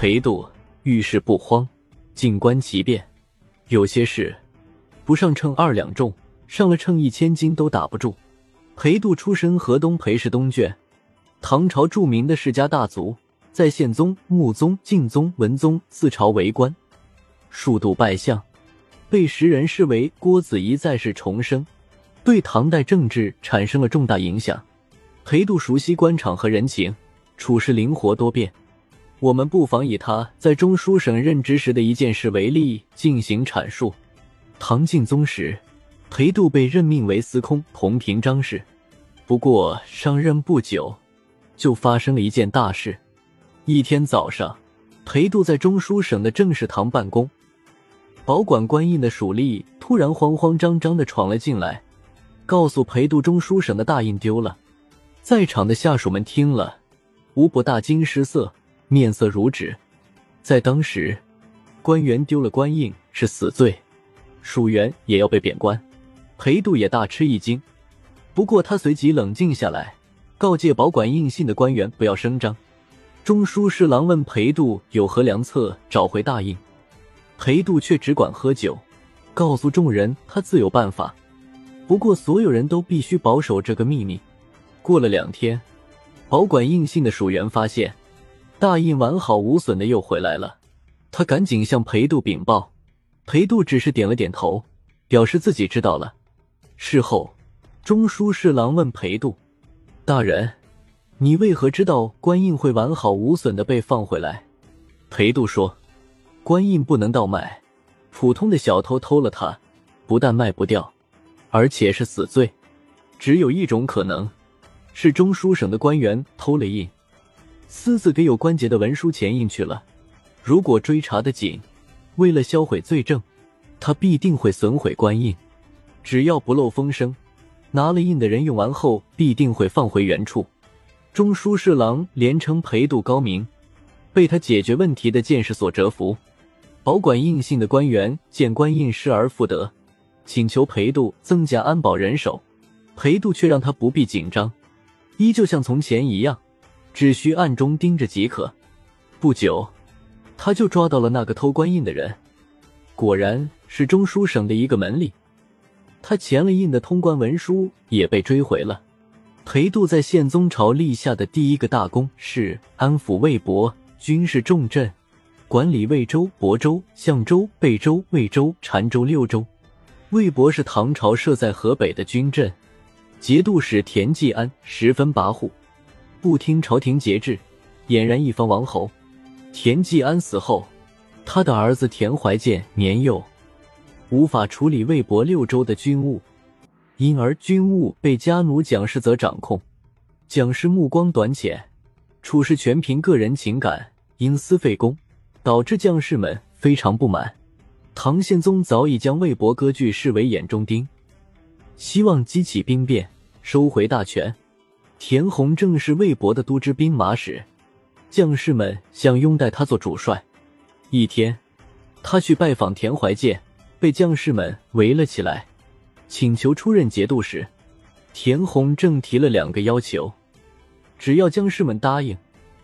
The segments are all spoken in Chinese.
裴度遇事不慌，静观其变。有些事不上秤二两重，上了秤一千斤都打不住。裴度出身河东裴氏东眷，唐朝著名的世家大族，在宪宗、穆宗、敬宗、文宗四朝为官，数度拜相，被时人视为郭子仪再世重生，对唐代政治产生了重大影响。裴度熟悉官场和人情，处事灵活多变。我们不妨以他在中书省任职时的一件事为例进行阐述。唐敬宗时，裴度被任命为司空，同平章事。不过上任不久，就发生了一件大事。一天早上，裴度在中书省的正事堂办公，保管官印的属吏突然慌慌张张的闯了进来，告诉裴度中书省的大印丢了。在场的下属们听了，无不大惊失色。面色如纸，在当时，官员丢了官印是死罪，属员也要被贬官。裴度也大吃一惊，不过他随即冷静下来，告诫保管印信的官员不要声张。中书侍郎问裴度有何良策找回大印，裴度却只管喝酒，告诉众人他自有办法。不过所有人都必须保守这个秘密。过了两天，保管印信的属员发现。大印完好无损的又回来了，他赶紧向裴度禀报，裴度只是点了点头，表示自己知道了。事后，中书侍郎问裴度：“大人，你为何知道官印会完好无损的被放回来？”裴度说：“官印不能倒卖，普通的小偷偷了它，不但卖不掉，而且是死罪。只有一种可能，是中书省的官员偷了印。”私自给有关节的文书钱印去了。如果追查的紧，为了销毁罪证，他必定会损毁官印。只要不漏风声，拿了印的人用完后必定会放回原处。中书侍郎连称裴度高明，被他解决问题的见识所折服。保管印信的官员见官印失而复得，请求裴度增加安保人手。裴度却让他不必紧张，依旧像从前一样。只需暗中盯着即可。不久，他就抓到了那个偷官印的人，果然是中书省的一个门吏。他签了印的通关文书也被追回了。裴度在宪宗朝立下的第一个大功是安抚魏博，军事重镇，管理魏州、亳州、象州、贝州、魏州、澶州六州。魏博是唐朝设在河北的军镇，节度使田季安十分跋扈。不听朝廷节制，俨然一方王侯。田季安死后，他的儿子田怀建年幼，无法处理魏博六州的军务，因而军务被家奴蒋氏则掌控。蒋氏目光短浅，处事全凭个人情感，因私废公，导致将士们非常不满。唐宪宗早已将魏博割据视为眼中钉，希望激起兵变，收回大权。田弘正是魏博的都知兵马使，将士们想拥戴他做主帅。一天，他去拜访田怀建，被将士们围了起来，请求出任节度使。田弘正提了两个要求，只要将士们答应，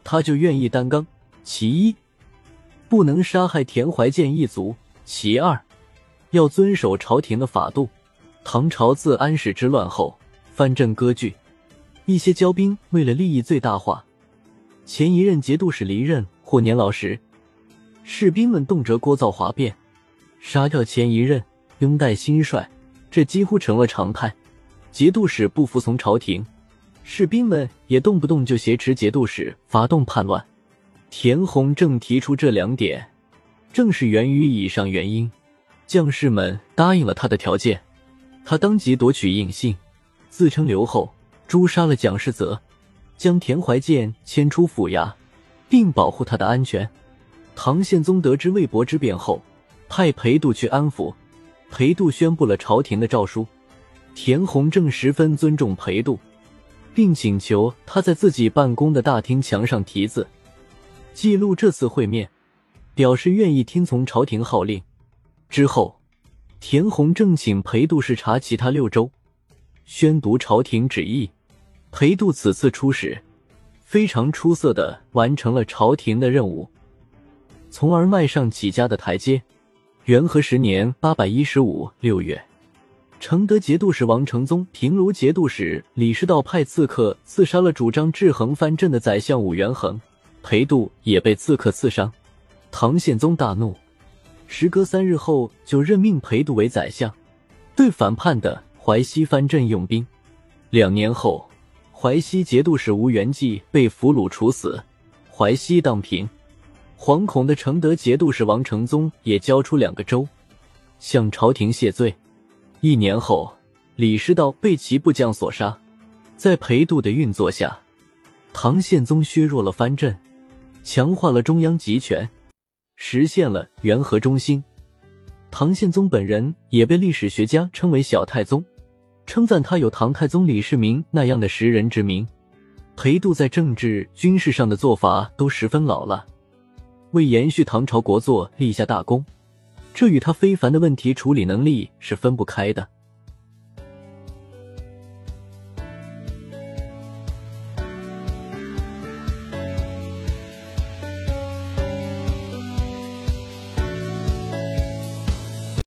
他就愿意担纲。其一，不能杀害田怀建一族；其二，要遵守朝廷的法度。唐朝自安史之乱后，藩镇割据。一些骄兵为了利益最大化，前一任节度使离任或年老时，士兵们动辄聒噪哗变，杀掉前一任，拥戴新帅，这几乎成了常态。节度使不服从朝廷，士兵们也动不动就挟持节度使发动叛乱。田弘正提出这两点，正是源于以上原因，将士们答应了他的条件。他当即夺取印信，自称刘后。诛杀了蒋世泽，将田怀建迁出府衙，并保护他的安全。唐宪宗得知魏博之变后，派裴度去安抚。裴度宣布了朝廷的诏书。田弘正十分尊重裴度，并请求他在自己办公的大厅墙上题字，记录这次会面，表示愿意听从朝廷号令。之后，田弘正请裴度视察其他六州，宣读朝廷旨意。裴度此次出使，非常出色的完成了朝廷的任务。从而迈上起家的台阶。元和十年八百一十五六月，承德节度使王承宗平卢节度使李师道派刺客刺杀了主张制衡藩镇的宰相武元衡，裴度也被刺客刺伤。唐宪宗大怒，时隔三日后就任命裴度为宰相，对反叛的淮西藩镇用兵。两年后，淮西节度使吴元济被俘虏处死，淮西荡平。惶恐的承德节度使王承宗也交出两个州，向朝廷谢罪。一年后，李师道被其部将所杀。在裴度的运作下，唐宪宗削弱了藩镇，强化了中央集权，实现了元和中兴。唐宪宗本人也被历史学家称为小太宗。称赞他有唐太宗李世民那样的识人之明。裴度在政治、军事上的做法都十分老了，为延续唐朝国祚立下大功，这与他非凡的问题处理能力是分不开的。